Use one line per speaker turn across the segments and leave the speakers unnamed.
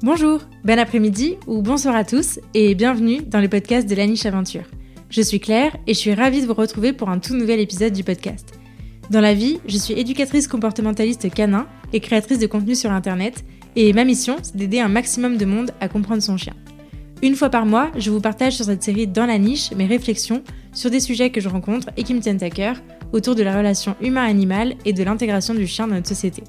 Bonjour, bon après-midi ou bonsoir à tous et bienvenue dans le podcast de la niche aventure. Je suis Claire et je suis ravie de vous retrouver pour un tout nouvel épisode du podcast. Dans la vie, je suis éducatrice comportementaliste canin et créatrice de contenu sur internet et ma mission, c'est d'aider un maximum de monde à comprendre son chien. Une fois par mois, je vous partage sur cette série Dans la niche mes réflexions sur des sujets que je rencontre et qui me tiennent à cœur autour de la relation humain-animal et de l'intégration du chien dans notre société.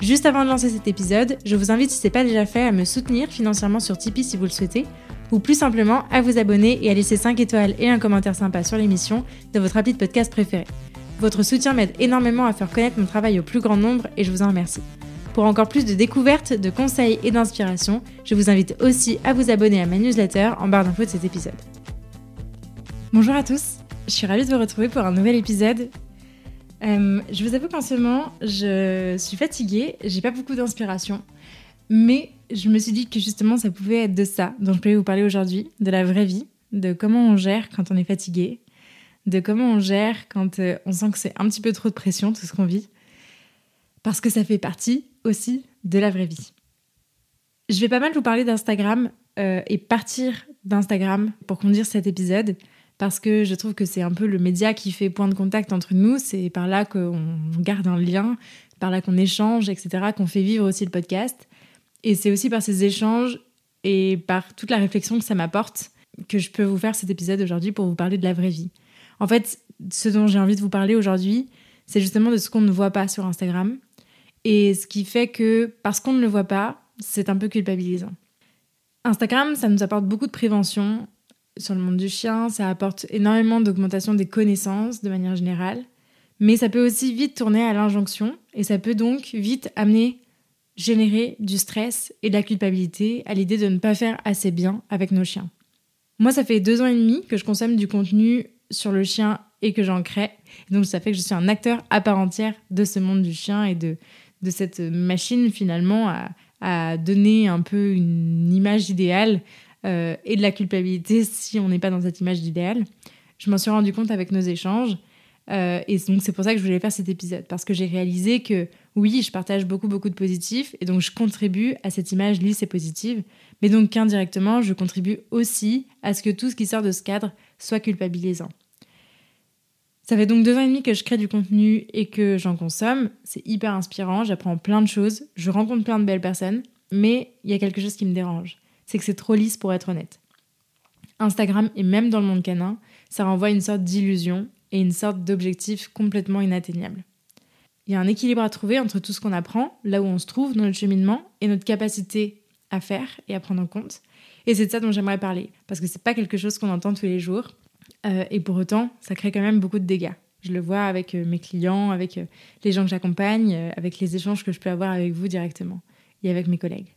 Juste avant de lancer cet épisode, je vous invite si ce n'est pas déjà fait à me soutenir financièrement sur Tipeee si vous le souhaitez, ou plus simplement à vous abonner et à laisser 5 étoiles et un commentaire sympa sur l'émission de votre appli de podcast préféré. Votre soutien m'aide énormément à faire connaître mon travail au plus grand nombre et je vous en remercie. Pour encore plus de découvertes, de conseils et d'inspiration, je vous invite aussi à vous abonner à ma newsletter en barre d'infos de cet épisode. Bonjour à tous, je suis ravie de vous retrouver pour un nouvel épisode euh, je vous avoue qu'en ce moment, je suis fatiguée, j'ai pas beaucoup d'inspiration, mais je me suis dit que justement ça pouvait être de ça dont je pouvais vous parler aujourd'hui, de la vraie vie, de comment on gère quand on est fatigué, de comment on gère quand euh, on sent que c'est un petit peu trop de pression tout ce qu'on vit, parce que ça fait partie aussi de la vraie vie. Je vais pas mal vous parler d'Instagram euh, et partir d'Instagram pour conduire cet épisode parce que je trouve que c'est un peu le média qui fait point de contact entre nous. C'est par là qu'on garde un lien, par là qu'on échange, etc., qu'on fait vivre aussi le podcast. Et c'est aussi par ces échanges et par toute la réflexion que ça m'apporte que je peux vous faire cet épisode aujourd'hui pour vous parler de la vraie vie. En fait, ce dont j'ai envie de vous parler aujourd'hui, c'est justement de ce qu'on ne voit pas sur Instagram. Et ce qui fait que, parce qu'on ne le voit pas, c'est un peu culpabilisant. Instagram, ça nous apporte beaucoup de prévention, sur le monde du chien, ça apporte énormément d'augmentation des connaissances de manière générale, mais ça peut aussi vite tourner à l'injonction et ça peut donc vite amener, générer du stress et de la culpabilité à l'idée de ne pas faire assez bien avec nos chiens. Moi, ça fait deux ans et demi que je consomme du contenu sur le chien et que j'en crée. Donc ça fait que je suis un acteur à part entière de ce monde du chien et de, de cette machine finalement à, à donner un peu une image idéale euh, et de la culpabilité si on n'est pas dans cette image d'idéal. Je m'en suis rendu compte avec nos échanges. Euh, et donc c'est pour ça que je voulais faire cet épisode, parce que j'ai réalisé que oui, je partage beaucoup, beaucoup de positifs, et donc je contribue à cette image lisse et positive, mais donc qu'indirectement, je contribue aussi à ce que tout ce qui sort de ce cadre soit culpabilisant. Ça fait donc deux ans et demi que je crée du contenu et que j'en consomme. C'est hyper inspirant, j'apprends plein de choses, je rencontre plein de belles personnes, mais il y a quelque chose qui me dérange c'est que c'est trop lisse pour être honnête. Instagram et même dans le monde canin, ça renvoie une sorte d'illusion et une sorte d'objectif complètement inatteignable. Il y a un équilibre à trouver entre tout ce qu'on apprend, là où on se trouve dans notre cheminement, et notre capacité à faire et à prendre en compte. Et c'est de ça dont j'aimerais parler, parce que c'est pas quelque chose qu'on entend tous les jours, euh, et pour autant, ça crée quand même beaucoup de dégâts. Je le vois avec euh, mes clients, avec euh, les gens que j'accompagne, avec les échanges que je peux avoir avec vous directement et avec mes collègues.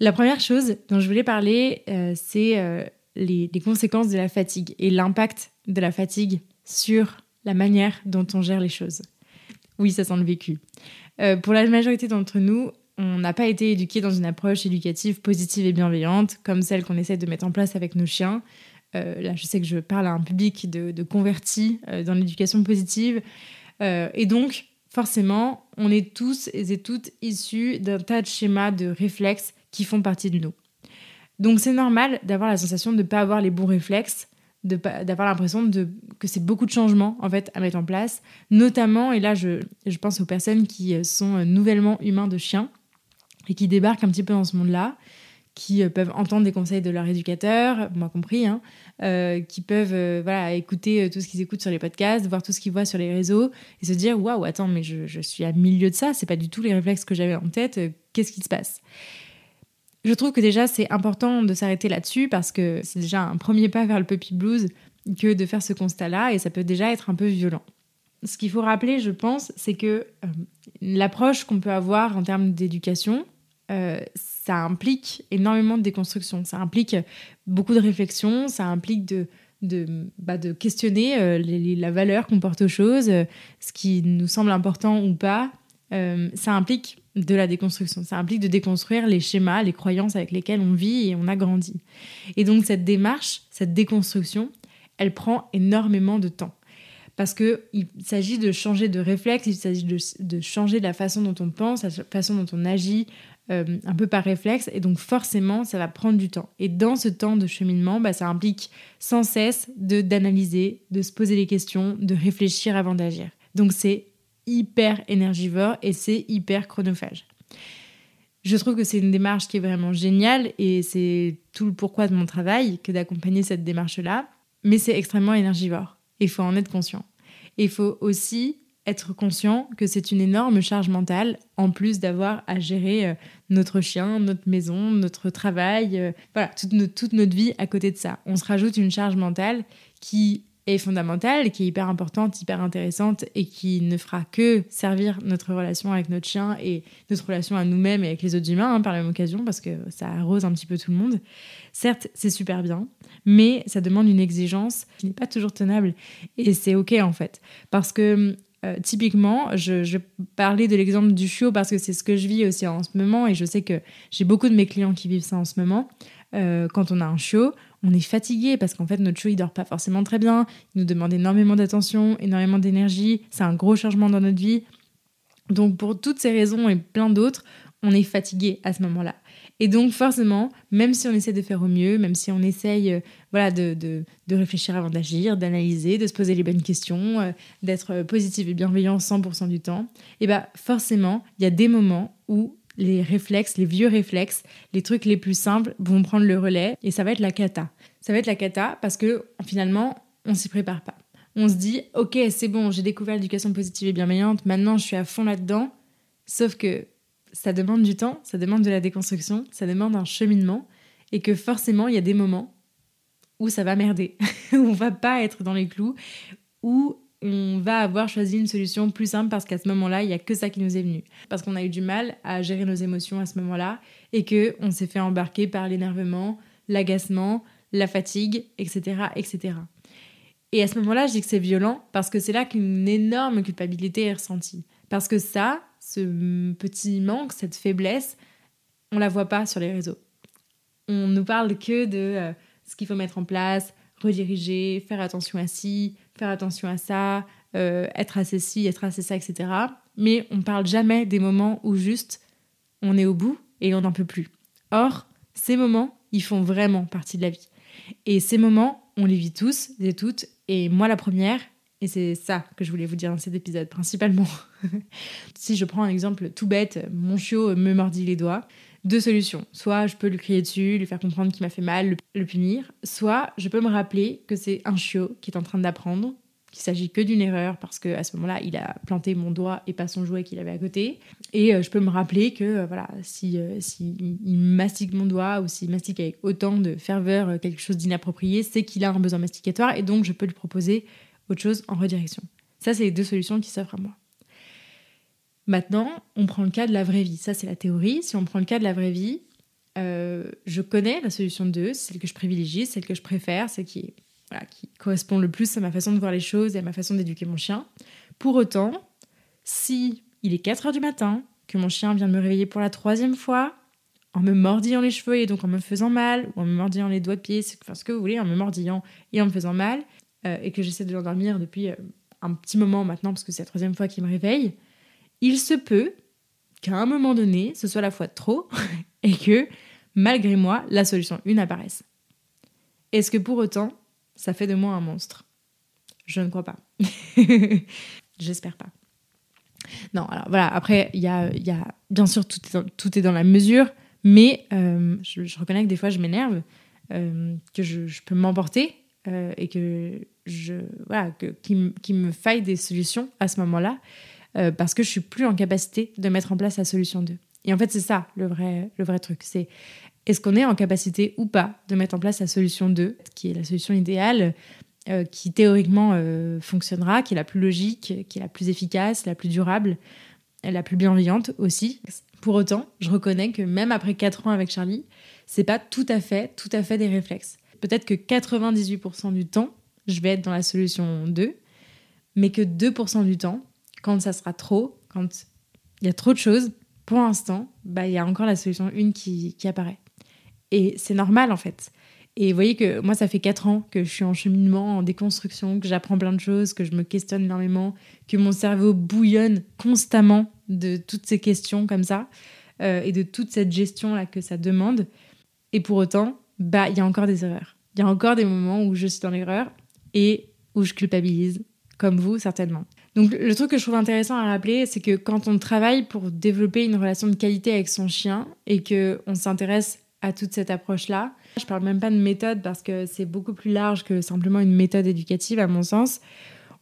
La première chose dont je voulais parler, euh, c'est euh, les, conséquences de la fatigue et l'impact de la fatigue sur la manière dont on gère les choses. Oui, ça sent le vécu. Euh, pour la majorité d'entre nous, on n'a pas été éduqué dans une approche éducative positive et bienveillante, comme celle qu'on essaie de mettre en place avec nos chiens. là, je sais que je parle à un public de, de convertis dans l'éducation positive. et donc, forcément, on est tous et toutes issus d'un tas de schémas, de réflexes qui font partie de nous. Donc c'est normal d'avoir la sensation de ne pas avoir les bons réflexes, d'avoir l'impression que c'est beaucoup de changements en fait à mettre en place, notamment, et là je, je pense aux personnes qui sont nouvellement humains de chiens et qui débarquent un petit peu dans ce monde-là, qui euh, peuvent entendre des conseils de leur éducateur, moi compris, hein, euh, qui peuvent euh, voilà, écouter tout ce qu'ils écoutent sur les podcasts, voir tout ce qu'ils voient sur les réseaux et se dire waouh, attends, mais je, je, suis à milieu de ça, c'est pas du tout les réflexes que j'avais en tête, qu'est-ce qui se passe? Je trouve que déjà c'est important de s'arrêter là-dessus parce que c'est déjà un premier pas vers le puppy blues que de faire ce constat-là et ça peut déjà être un peu violent. Ce qu'il faut rappeler, je pense, c'est que euh, l'approche qu'on peut avoir en termes d'éducation, euh, ça implique énormément de déconstruction, ça implique beaucoup de réflexion, ça implique de, bah, questionner euh, la valeur qu'on porte aux choses, ce qui nous semble important ou pas. ça implique de la déconstruction. Ça implique de déconstruire les schémas, les croyances avec lesquelles on vit et on a grandi. Et donc cette démarche, cette déconstruction, elle prend énormément de temps. Parce qu'il s'agit de changer de réflexe, il s'agit de, changer la façon dont on pense, la façon dont on agit, euh, un peu par réflexe, et donc forcément, ça va prendre du temps. Et dans ce temps de cheminement, bah, ça implique sans cesse de d'analyser, de se poser les questions, de réfléchir avant d'agir. Donc c'est hyper énergivore et c'est hyper chronophage. Je trouve que c'est une démarche qui est vraiment géniale et c'est tout le pourquoi de mon travail que d'accompagner cette démarche-là, mais c'est extrêmement énergivore. Il faut en être conscient. Il faut aussi être conscient que c'est une énorme charge mentale, en plus d'avoir à gérer euh, notre chien, notre maison, notre travail, euh, voilà, toute notre vie à côté de ça. On se rajoute une charge mentale qui est fondamentale, qui est hyper importante, hyper intéressante et qui ne fera que servir notre relation avec notre chien et notre relation à nous-mêmes et avec les autres humains hein, par la même occasion parce que ça arrose un petit peu tout le monde. Certes, c'est super bien, mais ça demande une exigence qui n'est pas toujours tenable et c'est ok en fait parce que euh, typiquement, je, parlais de l'exemple du chiot parce que c'est ce que je vis aussi en ce moment et je sais que j'ai beaucoup de mes clients qui vivent ça en ce moment. Euh, quand on a un chiot, on est fatigué parce qu'en fait notre chiot il dort pas forcément très bien, il nous demande énormément d'attention, énormément d'énergie, c'est un gros changement dans notre vie. Donc pour toutes ces raisons et plein d'autres, on est fatigué à ce moment-là. Et donc forcément, même si on essaie de faire au mieux, même si on essaye euh, voilà, de, de, de, réfléchir avant d'agir, d'analyser, de se poser les bonnes questions, euh, d'être positif et bienveillant 100% du temps, et eh bah forcément, il y a des moments où les réflexes, les vieux réflexes, les trucs les plus simples vont prendre le relais et ça va être la cata. Ça va être la cata parce que finalement, on s'y prépare pas. On se dit, ok, c'est bon, j'ai découvert l'éducation positive et bienveillante, maintenant je suis à fond là-dedans. Sauf que ça demande du temps, ça demande de la déconstruction, ça demande un cheminement, et que forcément, il y a des moments où ça va merder, où on va pas être dans les clous, où on va avoir choisi une solution plus simple parce qu'à ce moment-là, il y a que ça qui nous est venu. Parce qu'on a eu du mal à gérer nos émotions à ce moment-là et que on s'est fait embarquer par l'énervement, l'agacement, la fatigue, etc., etc. Et à ce moment-là, je dis que c'est violent parce que c'est là qu'une énorme culpabilité est ressentie. Parce que ça, ce petit manque, cette faiblesse, on la voit pas sur les réseaux. On nous parle que de euh, ce qu'il faut mettre en place, rediriger, faire attention à ci, faire attention à ça, euh, être assez ci, être assez ça, etc. Mais on parle jamais des moments où juste on est au bout et on n'en peut plus. Or, ces moments, ils font vraiment partie de la vie. Et ces moments, on les vit tous et toutes. Et moi, la première, et c'est ça que je voulais vous dire dans cet épisode, principalement. si je prends un exemple tout bête, mon chiot me mordit les doigts, deux solutions. Soit je peux lui crier dessus, lui faire comprendre qu'il m'a fait mal, le, punir. Soit je peux me rappeler que c'est un chiot qui est en train d'apprendre, qu'il s'agit que d'une erreur parce qu'à ce moment-là, il a planté mon doigt et pas son jouet qu'il avait à côté. Et euh, je peux me rappeler que euh, voilà, si, euh, si il mastique mon doigt ou s'il mastique avec autant de ferveur quelque chose d'inapproprié, c'est qu'il a un besoin masticatoire et donc je peux lui proposer autre chose en redirection. Ça, c'est les deux solutions qui s'offrent à moi. Maintenant, on prend le cas de la vraie vie. Ça, c'est la théorie. Si on prend le cas de la vraie vie, euh, je connais la solution 2, celle que je privilégie, celle que je préfère, celle qui, correspond le plus à ma façon de voir les choses et à ma façon d'éduquer mon chien. Pour autant, si il est 4 heures du matin, que mon chien vient de me réveiller pour la troisième fois, en me mordillant les cheveux et donc en me faisant mal, ou en me mordillant les doigts de pied, enfin ce que vous voulez, en me mordillant et en me faisant mal, euh, et que j'essaie de l'endormir depuis euh, un petit moment maintenant, parce que c'est la troisième fois qu'il me réveille, il se peut qu'à un moment donné, ce soit la fois trop et que, malgré moi, la solution 1 apparaisse. Est-ce que pour autant, ça fait de moi un monstre? Je ne crois pas. J'espère pas. Non, alors voilà, après, il y a, y a, bien sûr, tout est dans, tout est dans la mesure, mais euh, je, reconnais que des fois, je m'énerve, euh, que je, peux m'emporter euh, et que je voilà, qu'il me faille des solutions à ce moment-là. Euh, parce que je suis plus en capacité de mettre en place la solution 2. Et en fait, c'est ça le vrai, le vrai truc. C'est est-ce qu'on est en capacité ou pas de mettre en place la solution 2, qui est la solution idéale, euh, qui théoriquement euh, fonctionnera, qui est la plus logique, qui est la plus efficace, la plus durable, la plus bienveillante aussi. Pour autant, je reconnais que même après 4 ans avec Charlie, c'est pas tout à fait, tout à fait des réflexes. Peut-être que 98% du temps, je vais être dans la solution 2, mais que 2% du temps, quand ça sera trop, quand il y a trop de choses, pour l'instant, bah, il y a encore la solution une qui, qui apparaît. Et c'est normal en fait. Et vous voyez que moi, ça fait 4 ans que je suis en cheminement, en déconstruction, que j'apprends plein de choses, que je me questionne énormément, que mon cerveau bouillonne constamment de toutes ces questions comme ça. euh, et de toute cette gestion là que ça demande. Et pour autant, bah il y a encore des erreurs. Il y a encore des moments où je suis dans l'erreur et où je culpabilise, comme vous certainement. Donc le truc que je trouve intéressant à rappeler, c'est que quand on travaille pour développer une relation de qualité avec son chien et que on s'intéresse à toute cette approche-là, je parle même pas de méthode parce que c'est beaucoup plus large que simplement une méthode éducative à mon sens.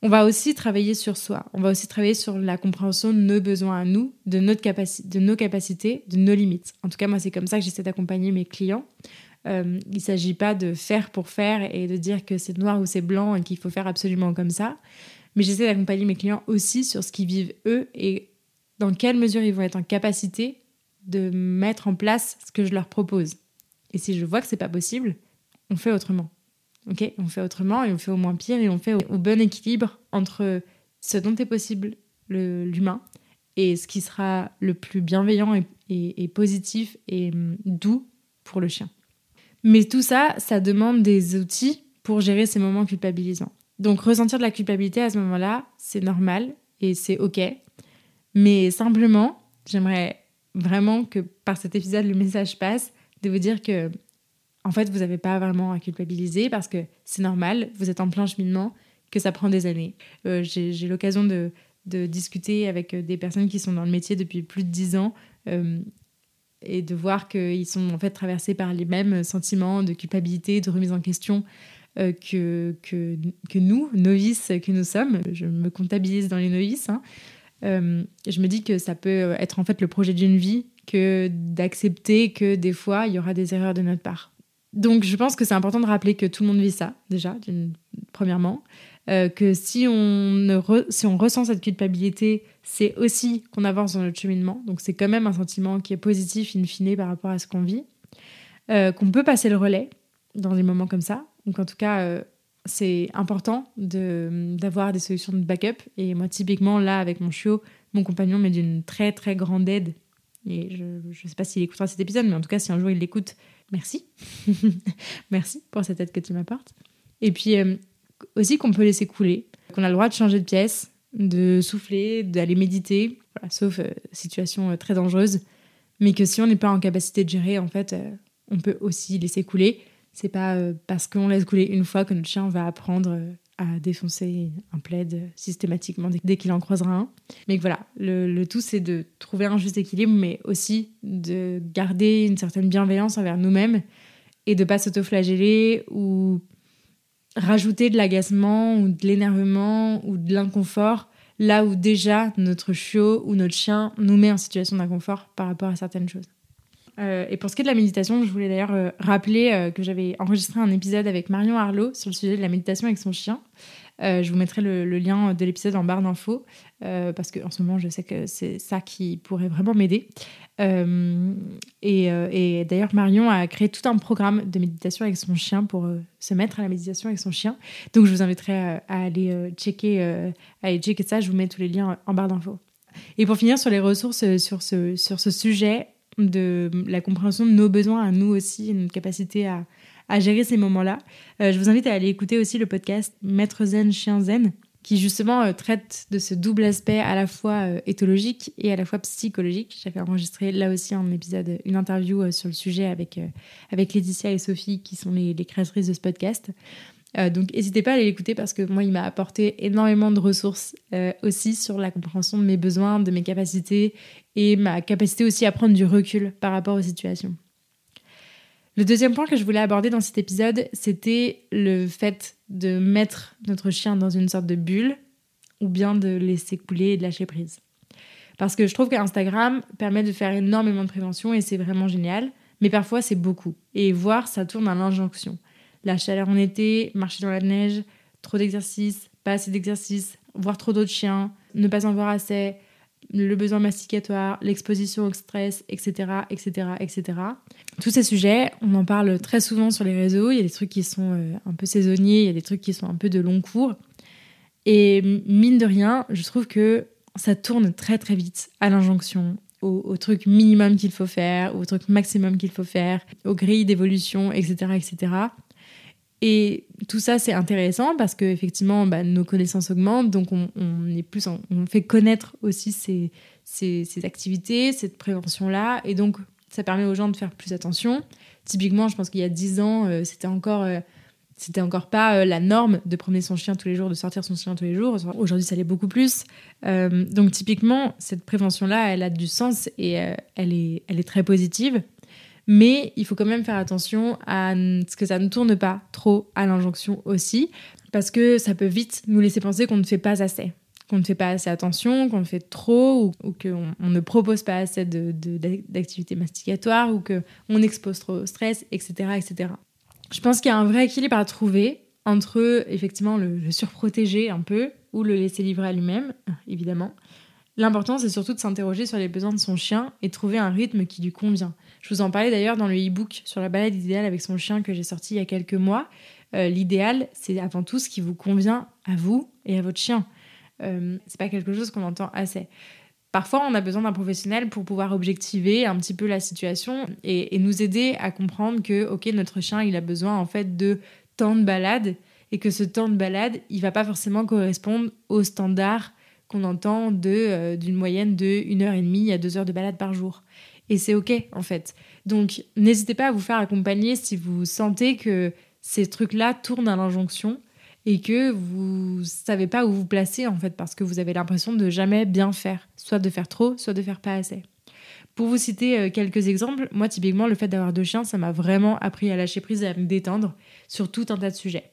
On va aussi travailler sur soi. On va aussi travailler sur la compréhension de nos besoins à nous, de, notre de nos capacités, de nos limites. En tout cas, moi, c'est comme ça que j'essaie d'accompagner mes clients. Euh, il ne s'agit pas de faire pour faire et de dire que c'est noir ou c'est blanc et qu'il faut faire absolument comme ça. Mais j'essaie d'accompagner mes clients aussi sur ce qu'ils vivent eux et dans quelle mesure ils vont être en capacité de mettre en place ce que je leur propose. Et si je vois que c'est pas possible, on fait autrement. Ok? On fait autrement et on fait au moins pire et on fait au, bon équilibre entre ce dont est possible l'humain et ce qui sera le plus bienveillant et positif et hum, doux pour le chien. Mais tout ça, ça demande des outils pour gérer ces moments culpabilisants. Donc ressentir de la culpabilité à ce moment-là, c'est normal et c'est OK. Mais simplement, j'aimerais vraiment que par cet épisode, le message passe de vous dire que, en fait, vous n'avez pas vraiment à culpabiliser parce que c'est normal, vous êtes en plein cheminement, que ça prend des années. Euh, j'ai l'occasion de, discuter avec des personnes qui sont dans le métier depuis plus de dix ans euh, et de voir qu'ils sont en fait traversés par les mêmes sentiments de culpabilité, de remise en question euh, que, que, nous, novices que nous sommes. Je me comptabilise dans les novices. Hein. Euh, je me dis que ça peut être en fait le projet d'une vie que d'accepter que des fois il y aura des erreurs de notre part. Donc je pense que c'est important de rappeler que tout le monde vit ça déjà, premièrement. Euh, que si on ressent cette culpabilité, c'est aussi qu'on avance dans notre cheminement. Donc c'est quand même un sentiment qui est positif in fine par rapport à ce qu'on vit. qu'on peut passer le relais dans des moments comme ça, donc en tout cas, euh, c'est important d'avoir des solutions de backup. Et moi, typiquement, là, avec mon chiot, mon compagnon m'est d'une très très grande aide. Et je ne sais pas s'il écoutera cet épisode, mais en tout cas, si un jour il l'écoute, merci. merci pour cette aide que tu m'apportes. Et puis euh, aussi qu'on peut laisser couler, qu'on a le droit de changer de pièce, de souffler, d'aller méditer, sauf euh, situation très dangereuse. Mais que si on n'est pas en capacité de gérer, en fait, on peut aussi laisser couler c'est pas euh, parce qu'on laisse couler une fois que notre chien va apprendre euh, à défoncer un plaid systématiquement dès qu'il en croisera un. Mais voilà, le, tout c'est de trouver un juste équilibre, mais aussi de garder une certaine bienveillance envers nous-mêmes et de pas s'autoflageller ou rajouter de l'agacement ou de l'énervement ou de l'inconfort là où déjà notre chiot ou notre chien nous met en situation d'inconfort par rapport à certaines choses. Euh, et pour ce qui est de la méditation, je voulais d'ailleurs euh, rappeler euh, que j'avais enregistré un épisode avec Marion Arlot sur le sujet de la méditation avec son chien. je vous mettrai le, lien de l'épisode en barre d'infos parce qu'en ce moment, je sais que c'est ça qui pourrait vraiment m'aider. et, d'ailleurs, Marion a créé tout un programme de méditation avec son chien pour se mettre à la méditation avec son chien. Donc, je vous inviterai à, aller checker, à aller checker ça. Je vous mets tous les liens en barre d'infos. Et pour finir sur les ressources sur ce, sur ce sujet, de la compréhension de nos besoins à nous aussi, et notre capacité à, à gérer ces moments-là. Euh, je vous invite à aller écouter aussi le podcast Maître Zen, Chien Zen, qui justement euh, traite de ce double aspect à la fois euh, éthologique et à la fois psychologique. J'avais enregistré là aussi un épisode, une interview sur le sujet avec, avec Laetitia et Sophie, qui sont les, les créatrices de ce podcast. Donc n'hésitez pas à aller l'écouter parce que moi, il m'a apporté énormément de ressources aussi sur la compréhension de mes besoins, de mes capacités et ma capacité aussi à prendre du recul par rapport aux situations. Le deuxième point que je voulais aborder dans cet épisode, c'était le fait de mettre notre chien dans une sorte de bulle ou bien de laisser couler et de lâcher prise. Parce que je trouve qu'Instagram permet de faire énormément de prévention et c'est vraiment génial, mais parfois c'est beaucoup. Et voir, ça tourne à l'injonction. La chaleur en été, marcher dans la neige, trop d'exercices, pas assez d'exercices, voir trop d'autres chiens, ne pas en voir assez, le besoin masticatoire, l'exposition au stress, etc., etc., etc. Tous ces sujets, on en parle très souvent sur les réseaux. Il y a des trucs qui sont euh, un peu saisonniers, il y a des trucs qui sont un peu de long cours. Et mine de rien, je trouve que ça tourne très très vite à l'injonction, au, truc minimum qu'il faut faire, au truc maximum qu'il faut faire, aux grilles d'évolution, etc., etc. Et tout ça, c'est intéressant parce que effectivement, bah, nos connaissances augmentent, donc on, est plus, on fait connaître aussi ces, ces, activités, cette prévention-là, et donc ça permet aux gens de faire plus attention. Typiquement, je pense qu'il y a 10 ans, euh, c'était encore euh, c'était encore pas euh, la norme de promener son chien tous les jours, de sortir son chien tous les jours. Aujourd'hui, ça l'est beaucoup plus. donc, typiquement, cette prévention-là, elle a du sens et elle, est, elle est très positive. Mais il faut quand même faire attention à ce que ça ne tourne pas trop à l'injonction aussi, parce que ça peut vite nous laisser penser qu'on ne fait pas assez qu'on ne fait pas assez attention, qu'on fait trop, ou, qu'on on ne propose pas assez d'activités de, masticatoires, ou qu'on expose trop au stress, etc., etc. Je pense qu'il y a un vrai équilibre à trouver entre effectivement le, le surprotéger un peu, ou le laisser livrer à lui-même, évidemment. L'important, c'est surtout de s'interroger sur les besoins de son chien et trouver un rythme qui lui convient. Je vous en parlais d'ailleurs dans le e-book sur la balade idéale avec son chien que j'ai sorti il y a quelques mois. Euh, l'idéal, c'est avant tout ce qui vous convient à vous et à votre chien. Euh, c'est pas quelque chose qu'on entend assez. Parfois, on a besoin d'un professionnel pour pouvoir objectiver un petit peu la situation et, nous aider à comprendre que, ok, notre chien, il a besoin en fait de temps de balade et que ce temps de balade, il va pas forcément correspondre au standard qu'on entend euh, d'une moyenne de 1 heure et demie à 2 heures de balade par jour. Et c'est ok en fait. Donc n'hésitez pas à vous faire accompagner si vous sentez que ces trucs-là tournent à l'injonction et que vous savez pas où vous placer en fait parce que vous avez l'impression de jamais bien faire, soit de faire trop, soit de faire pas assez. Pour vous citer euh, quelques exemples, moi typiquement le fait d'avoir deux chiens, ça m'a vraiment appris à lâcher prise et à me détendre sur tout un tas de sujets.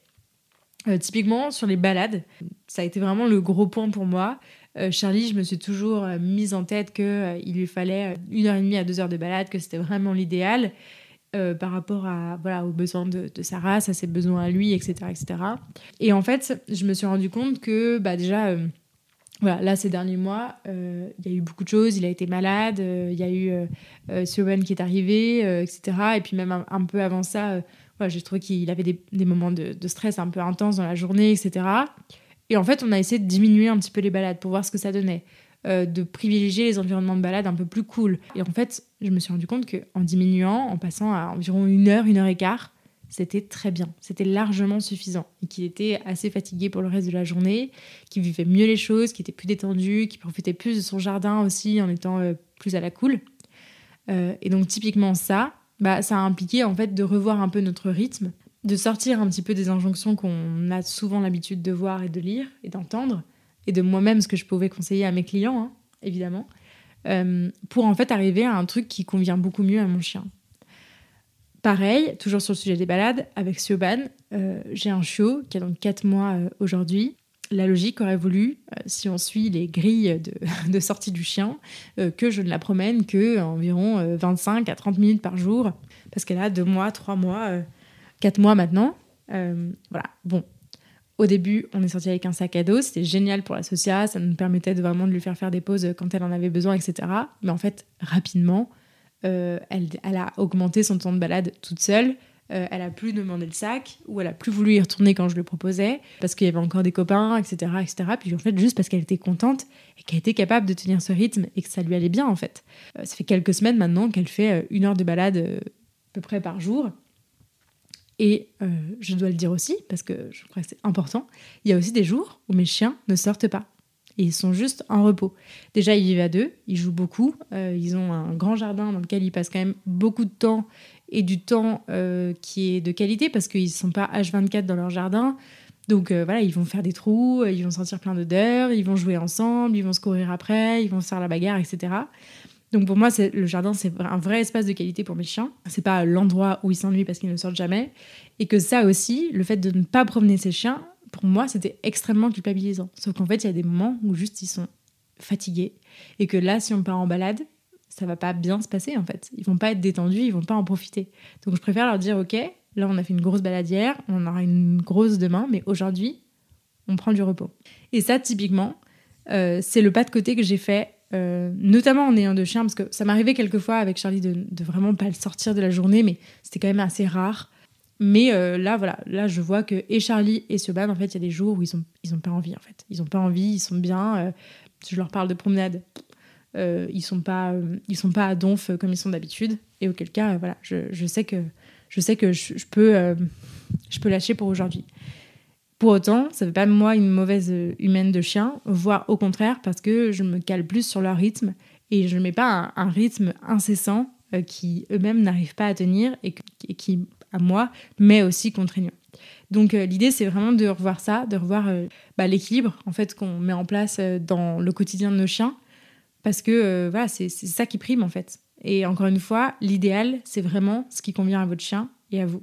Euh, typiquement sur les balades, ça a été vraiment le gros point pour moi. Euh, Charlie, je me suis toujours mise en tête qu'il lui fallait une heure et demie à deux heures de balade, que c'était vraiment l'idéal. Euh, par rapport à, voilà, aux besoins de, sa race, à ses besoins à lui, etc. etc. Et en fait, je me suis rendu compte que bah, déjà, euh, voilà, là, ces derniers mois, euh, il y a eu beaucoup de choses. Il a été malade, il y a eu euh, qui est arrivé, etc. Et puis même un, peu avant ça, j'ai trouvé qu'il avait des, moments de, de, stress un peu intenses dans la journée, etc. Et en fait, on a essayé de diminuer un petit peu les balades pour voir ce que ça donnait. Euh, de privilégier les environnements de balade un peu plus cool. Et en fait, je me suis rendu compte qu'en diminuant, en passant à environ une heure, une heure et quart, c'était très bien, c'était largement suffisant. Et qu'il était assez fatigué pour le reste de la journée, qu'il vivait mieux les choses, qu'il était plus détendu, qu'il profitait plus de son jardin aussi en étant euh, plus à la cool. Euh, et donc typiquement ça, bah, ça a impliqué en fait de revoir un peu notre rythme, de sortir un petit peu des injonctions qu'on a souvent l'habitude de voir et de lire et d'entendre, et de moi-même ce que je pouvais conseiller à mes clients, hein, évidemment, euh, pour en fait arriver à un truc qui convient beaucoup mieux à mon chien. Pareil, toujours sur le sujet des balades, avec Sioban, euh, j'ai un chiot qui a donc 4 mois euh, aujourd'hui. La logique aurait voulu, si on suit les grilles de, sortie du chien, que je ne la promène que environ 25 à 30 minutes par jour, parce qu'elle a 2 mois, 3 mois, 4 mois maintenant. voilà, bon, au début, on est sorti avec un sac à dos, c'était génial pour la socia, ça nous permettait vraiment de lui faire faire des pauses quand elle en avait besoin, etc. Mais en fait, rapidement, euh, elle, a augmenté son temps de balade toute seule. Euh, elle a plus demandé le sac ou elle a plus voulu y retourner quand je le proposais parce qu'il y avait encore des copains, etc., etc. Puis en fait, juste parce qu'elle était contente et qu'elle était capable de tenir ce rythme et que ça lui allait bien en fait. Euh, ça fait quelques semaines maintenant qu'elle fait une heure de balade à peu près par jour et euh, je dois le dire aussi, parce que je crois que c'est important, il y a aussi des jours où mes chiens ne sortent pas. Et ils sont juste en repos. Déjà, ils vivent à deux, ils jouent beaucoup, euh, ils ont un grand jardin dans lequel ils passent quand même beaucoup de temps et du temps euh, qui est de qualité parce qu'ils ne sont pas H24 dans leur jardin. Donc voilà, ils vont faire des trous, ils vont sentir plein d'odeurs, ils vont jouer ensemble, ils vont se courir après, ils vont faire la bagarre, etc. Donc pour moi, le jardin, c'est un vrai espace de qualité pour mes chiens. C'est pas l'endroit où ils s'ennuient parce qu'ils ne sortent jamais. Et que ça aussi, le fait de ne pas promener ces chiens, pour moi, c'était extrêmement culpabilisant. Sauf qu'en fait, il y a des moments où juste ils sont fatigués. Et que là, si on part en balade, ça va pas bien se passer en fait. Ils vont pas être détendus, ils vont pas en profiter. Donc je préfère leur dire, ok, là on a fait une grosse balade hier, on aura une grosse demain, mais aujourd'hui, on prend du repos. Et ça, typiquement, euh, c'est le pas de côté que j'ai fait euh, notamment en ayant deux chiens, parce que ça m'arrivait quelquefois avec Charlie de, de, vraiment pas le sortir de la journée, mais c'était quand même assez rare. Mais euh, là, voilà, là, je vois que et Charlie et Siobhan, en fait, il y a des jours où ils ont, ils ont pas envie, en fait. Ils ont pas envie, ils sont bien. Euh, je leur parle de promenade, ils sont pas, ils sont pas à donf comme ils sont d'habitude. Et auquel cas, voilà, je, je, sais que je sais que je, peux je peux lâcher pour aujourd'hui. Pour autant, ça ne fait pas moi une mauvaise humaine de chien, voire au contraire, parce que je me cale plus sur leur rythme et je ne mets pas un, rythme incessant qui eux-mêmes n'arrivent pas à tenir et, qui, à moi, met aussi contraignant. Donc l'idée, c'est vraiment de revoir ça, de revoir bah, l'équilibre en fait qu'on met en place dans le quotidien de nos chiens parce que euh, voilà, c'est ça qui prime en fait. Et encore une fois, l'idéal, c'est vraiment ce qui convient à votre chien et à vous.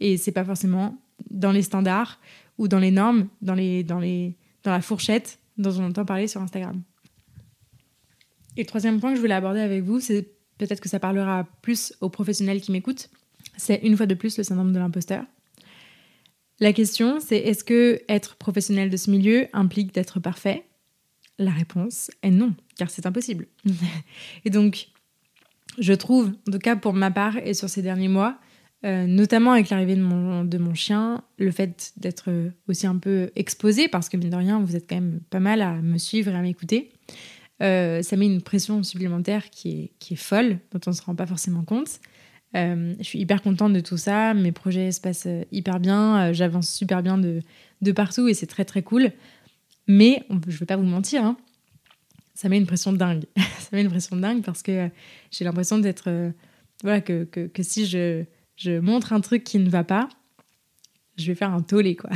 Et c'est pas forcément dans les standards ou dans les normes, dans, les, dans, les, dans la fourchette dont on entend parler sur Instagram. Et le troisième point que je voulais aborder avec vous, c'est peut-être que ça parlera plus aux professionnels qui m'écoutent, c'est une fois de plus le syndrome de l'imposteur. La question, c'est est-ce que être professionnel de ce milieu implique d'être parfait? La réponse est non, car c'est impossible. et donc, je trouve, en tout cas pour ma part et sur ces derniers mois, euh, notamment avec l'arrivée de mon, de mon chien, le fait d'être aussi un peu exposé, parce que mine de rien, vous êtes quand même pas mal à me suivre et à m'écouter, euh, ça met une pression supplémentaire qui est, qui est folle, dont on ne se rend pas forcément compte. Euh, je suis hyper contente de tout ça, mes projets se passent hyper bien, j'avance super bien de, de partout et c'est très très cool. Mais je ne vais pas vous mentir, hein, ça met une pression dingue. ça met une pression dingue parce que euh, j'ai l'impression d'être. Euh, voilà, que, que, que, si je, je montre un truc qui ne va pas, je vais faire un tollé, quoi.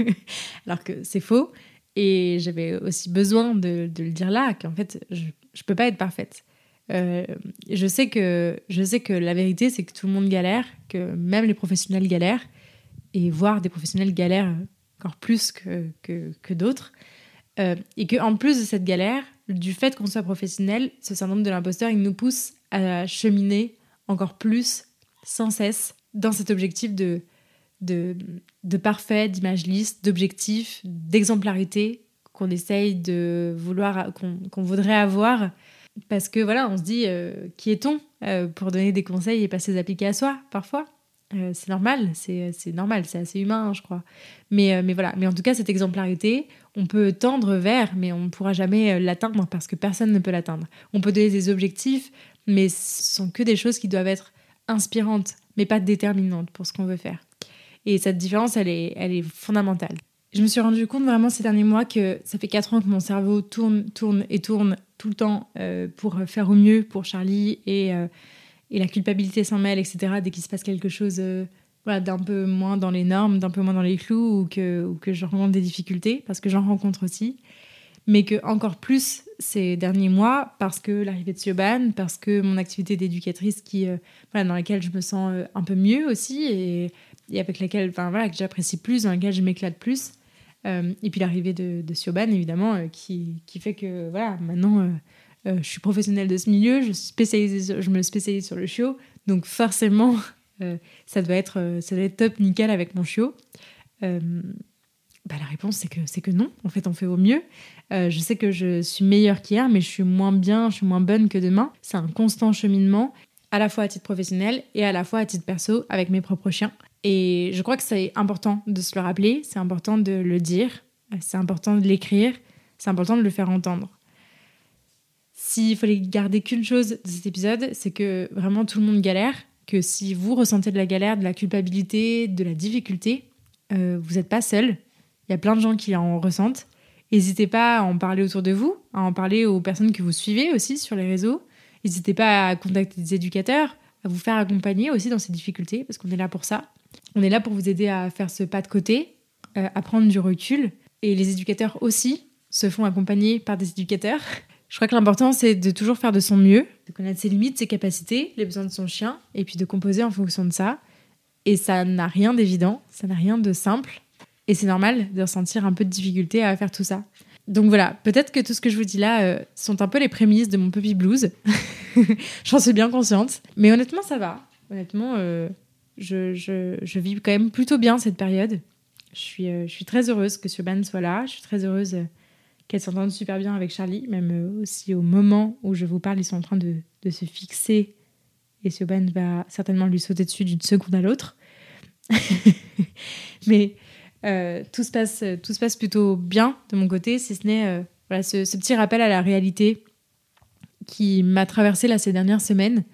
Alors que c'est faux. Et j'avais aussi besoin de, de, le dire là, qu'en fait, je ne peux pas être parfaite. Euh, je, sais que, je sais que la vérité, c'est que tout le monde galère, que même les professionnels galèrent, et voir des professionnels galèrent encore plus que, que, que d'autres. Euh, et qu'en plus de cette galère, du fait qu'on soit professionnel, ce syndrome de l'imposteur, il nous pousse à cheminer encore plus, sans cesse, dans cet objectif de, de, de parfait, d'image liste, d'objectif, d'exemplarité qu'on essaye de vouloir, qu'on voudrait avoir. Parce que voilà, on se dit, euh, qui est-on euh, pour donner des conseils et pas les appliquer à soi, parfois euh, c'est normal, c'est normal, c'est assez humain, je crois. Mais, mais voilà, mais en tout cas, cette exemplarité, on peut tendre vers, mais on ne pourra jamais l'atteindre parce que personne ne peut l'atteindre. On peut donner des objectifs, mais ce sont que des choses qui doivent être inspirantes, mais pas déterminantes pour ce qu'on veut faire. Et cette différence, elle est, elle est fondamentale. Je me suis rendu compte vraiment ces derniers mois que ça fait 4 ans que mon cerveau tourne, tourne et tourne tout le temps pour faire au mieux pour Charlie et et la culpabilité s'en mêle, etc. Dès qu'il se passe quelque chose euh, d'un peu moins dans les normes, d'un peu moins dans les clous, ou que, ou je rencontre des difficultés, parce que j'en rencontre aussi. Mais que encore plus ces derniers mois, parce que l'arrivée de Sioban, parce que mon activité d'éducatrice qui, euh, voilà, dans laquelle je me sens euh, un peu mieux aussi, et, et avec laquelle, voilà, que j'apprécie plus, dans laquelle je m'éclate plus. Et puis l'arrivée de, de Sioban, évidemment, qui, qui fait que voilà, maintenant euh, je suis professionnelle de ce milieu, je, suis spécialisée je me spécialise sur le chiot, donc forcément, euh, ça, doit être, euh, ça doit être top, nickel avec mon chiot. Bah, la réponse, c'est que, c'est que non. En fait, on fait au mieux. je sais que je suis meilleure qu'hier, mais je suis moins bien, je suis moins bonne que demain. C'est un constant cheminement, à la fois à titre professionnel et à la fois à titre perso avec mes propres chiens. Et je crois que c'est important de se le rappeler, c'est important de le dire, c'est important de l'écrire, c'est important de le faire entendre. S'il fallait garder qu'une chose de cet épisode, c'est que vraiment tout le monde galère, que si vous ressentez de la galère, de la culpabilité, de la difficulté, euh, vous n'êtes pas seul. Il y a plein de gens qui en ressentent. N'hésitez pas à en parler autour de vous, à en parler aux personnes que vous suivez aussi sur les réseaux. N'hésitez pas à contacter des éducateurs, à vous faire accompagner aussi dans ces difficultés, parce qu'on est là pour ça. On est là pour vous aider à faire ce pas de côté, euh, à prendre du recul. Et les éducateurs aussi se font accompagner par des éducateurs. Je crois que l'important, c'est de toujours faire de son mieux, de connaître ses limites, ses capacités, les besoins de son chien, et puis de composer en fonction de ça. Et ça n'a rien d'évident, ça n'a rien de simple. Et c'est normal de ressentir un peu de difficulté à faire tout ça. Donc voilà, peut-être que tout ce que je vous dis là euh, sont un peu les prémices de mon puppy blues. J'en suis bien consciente. Mais honnêtement, ça va. Honnêtement, euh, je, je, je, vis quand même plutôt bien cette période. Je suis, euh, je suis très heureuse que Siobhan soit là. Je suis très heureuse qu'elle s'entende super bien avec Charlie, même aussi au moment où je vous parle, ils sont en train de, de se fixer et Siobhan va certainement lui sauter dessus d'une seconde à l'autre. Mais euh, tout, se passe, tout se passe plutôt bien de mon côté, si ce n'est euh, voilà, ce, petit rappel à la réalité qui m'a traversé là, ces dernières semaines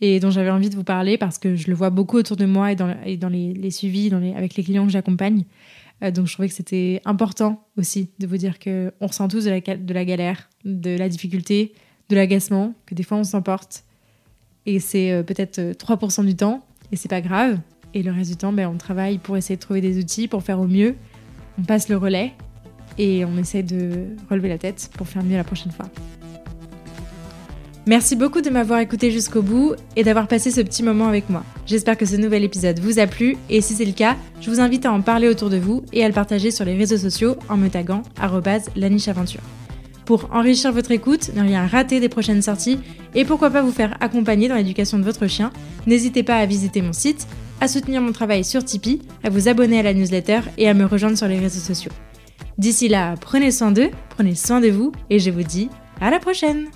et dont j'avais envie de vous parler parce que je le vois beaucoup autour de moi et dans, les, suivis avec les clients que j'accompagne. Euh, donc je trouvais que c'était important aussi de vous dire qu'on ressent tous de la, de la galère, de la difficulté, de l'agacement, que des fois on s'emporte. Et c'est peut-être 3% du temps, et c'est pas grave. Et le reste du temps, ben, on travaille pour essayer de trouver des outils pour faire au mieux. On passe le relais et on essaie de relever la tête pour faire mieux la prochaine fois. Merci beaucoup de m'avoir écouté jusqu'au bout et d'avoir passé ce petit moment avec moi. J'espère que ce nouvel épisode vous a plu et si c'est le cas, je vous invite à en parler autour de vous et à le partager sur les réseaux sociaux en me taguant @lanicheaventure. Pour enrichir votre écoute, ne rien rater des prochaines sorties et pourquoi pas vous faire accompagner dans l'éducation de votre chien, n'hésitez pas à visiter mon site, à soutenir mon travail sur Tipeee, à vous abonner à la newsletter et à me rejoindre sur les réseaux sociaux. D'ici là, prenez soin d'eux, prenez soin de vous et je vous dis à la prochaine